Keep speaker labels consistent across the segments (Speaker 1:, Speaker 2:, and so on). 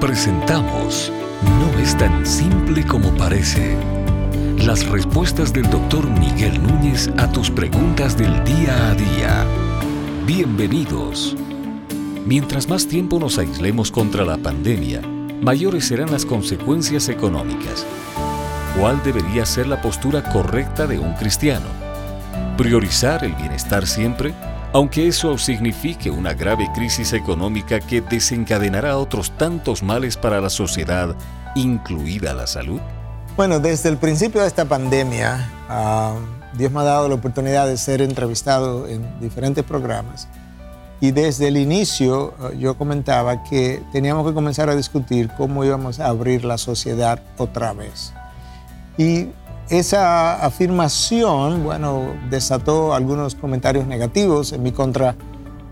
Speaker 1: Presentamos No es tan simple como parece. Las respuestas del doctor Miguel Núñez a tus preguntas del día a día. Bienvenidos. Mientras más tiempo nos aislemos contra la pandemia, mayores serán las consecuencias económicas. ¿Cuál debería ser la postura correcta de un cristiano? ¿Priorizar el bienestar siempre? Aunque eso signifique una grave crisis económica que desencadenará otros tantos males para la sociedad, incluida la salud?
Speaker 2: Bueno, desde el principio de esta pandemia, ah, Dios me ha dado la oportunidad de ser entrevistado en diferentes programas. Y desde el inicio ah, yo comentaba que teníamos que comenzar a discutir cómo íbamos a abrir la sociedad otra vez. Y esa afirmación, bueno, desató algunos comentarios negativos en mi contra,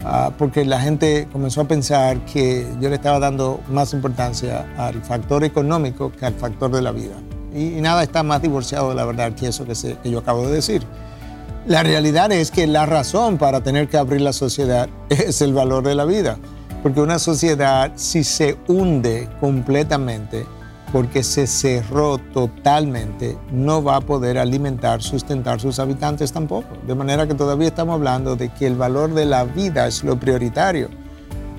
Speaker 2: ah, porque la gente comenzó a pensar que yo le estaba dando más importancia al factor económico que al factor de la vida. Y, nada está más divorciado de la verdad que eso que, que yo acabo de decir. La realidad es que la razón para tener que abrir la sociedad es el valor de la vida, porque una sociedad si se hunde completamente, porque se cerró totalmente, no va a poder alimentar, sustentar sus habitantes tampoco. De manera que todavía estamos hablando de que el valor de la vida es lo prioritario.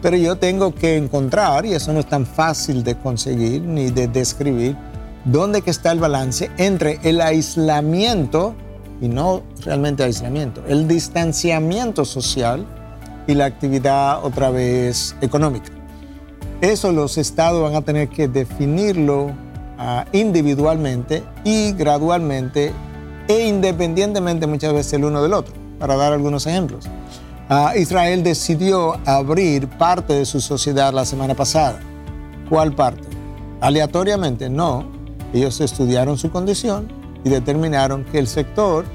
Speaker 2: Pero yo tengo que encontrar, y eso no es tan fácil de conseguir ni de describir, dónde que está el balance entre el aislamiento, y no realmente aislamiento, el distanciamiento social y la actividad otra vez económica. Eso los estados van a tener que definirlo ah, individualmente y gradualmente e independientemente muchas veces el uno del otro. Para dar algunos ejemplos. Ah, Israel decidió abrir parte de su sociedad la semana pasada. ¿Cuál parte? Aleatoriamente, no. Ellos estudiaron su condición y determinaron que el sector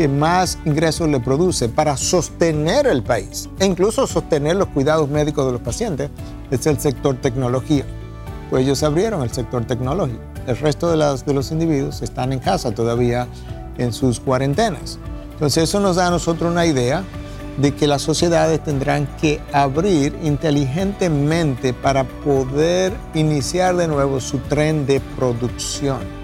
Speaker 2: que más ingresos le produce para sostener el país e incluso sostener los cuidados médicos de los pacientes es el sector tecnología. Pues ellos abrieron el sector tecnológico. El resto de, las, de los individuos están en casa todavía en sus cuarentenas. Entonces eso nos da a nosotros una idea de que las sociedades tendrán que abrir inteligentemente para poder iniciar de nuevo su tren de producción.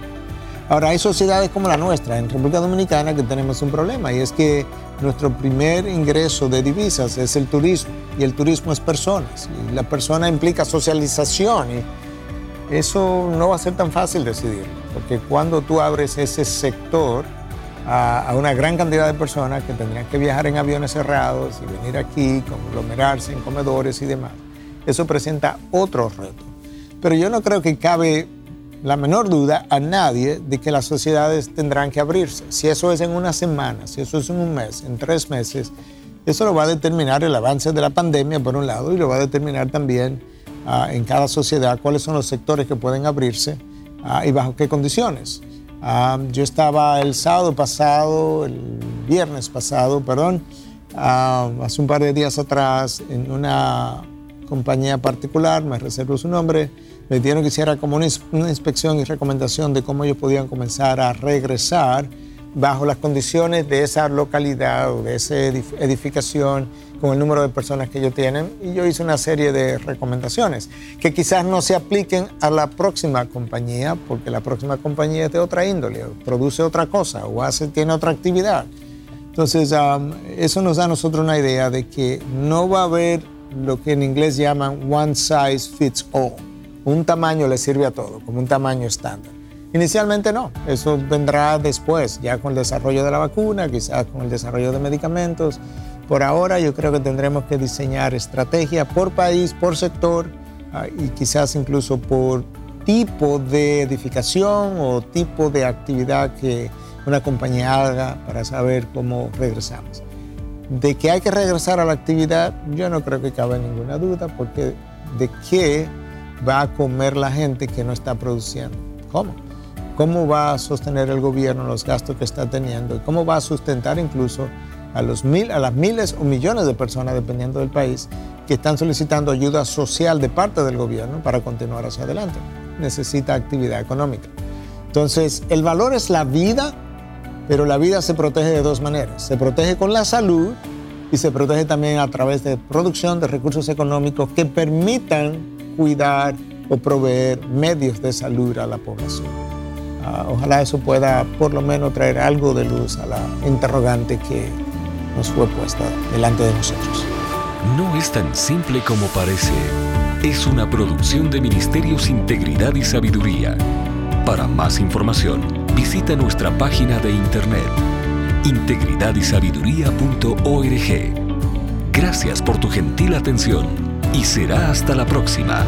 Speaker 2: Ahora, hay sociedades como la nuestra, en República Dominicana, que tenemos un problema y es que nuestro primer ingreso de divisas es el turismo y el turismo es personas y la persona implica socialización y eso no va a ser tan fácil decidir, porque cuando tú abres ese sector a, una gran cantidad de personas que tendrían que viajar en aviones cerrados y venir aquí, conglomerarse en comedores y demás, eso presenta otro reto. Pero yo no creo que cabe la menor duda a nadie de que las sociedades tendrán que abrirse. Si eso es en una semana, si eso es en un mes, en tres meses, eso lo va a determinar el avance de la pandemia, por un lado, y lo va a determinar también ah, en cada sociedad cuáles son los sectores que pueden abrirse ah, y bajo qué condiciones. Ah, yo estaba el sábado pasado, el viernes pasado, perdón, hace un par de días atrás, en una compañía particular, me reservo su nombre, me dieron que hiciera como una, inspección y recomendación de cómo ellos podían comenzar a regresar bajo las condiciones de esa localidad o de esa edificación con el número de personas que ellos tienen. Y yo hice una serie de recomendaciones que quizás no se apliquen a la próxima compañía, porque la próxima compañía es de otra índole, produce otra cosa o hace, tiene otra actividad. Entonces, eso nos da a nosotros una idea de que no va a haber lo que en inglés llaman one size fits all un tamaño le sirve a todo, como un tamaño estándar. Inicialmente no, eso vendrá después, ya con el desarrollo de la vacuna, quizás con el desarrollo de medicamentos. Por ahora yo creo que tendremos que diseñar estrategia por país, por sector ah, y quizás incluso por tipo de edificación o tipo de actividad que una compañía haga para saber cómo regresamos. De que hay que regresar a la actividad, yo no creo que cabe ninguna duda, porque de qué va a comer la gente que no está produciendo? ¿Cómo? ¿Cómo va a sostener el gobierno los gastos que está teniendo? ¿Cómo va a sustentar incluso a, los mil, a las miles o millones de personas, dependiendo del país, que están solicitando ayuda social de parte del gobierno para continuar hacia adelante? Necesita actividad económica. Entonces, el valor es la vida, pero la vida se protege de dos maneras. Se protege con la salud y se protege también a través de producción de recursos económicos que permitan cuidar o proveer medios de salud a la población. Ah, ojalá eso pueda por lo menos traer algo de luz a la interrogante que nos fue puesta delante de nosotros.
Speaker 1: No es tan simple como parece. Es una producción de Ministerios Integridad y Sabiduría. Para más información, visita nuestra página de internet integridadysabiduría.org. Gracias por tu gentil atención y será hasta la próxima.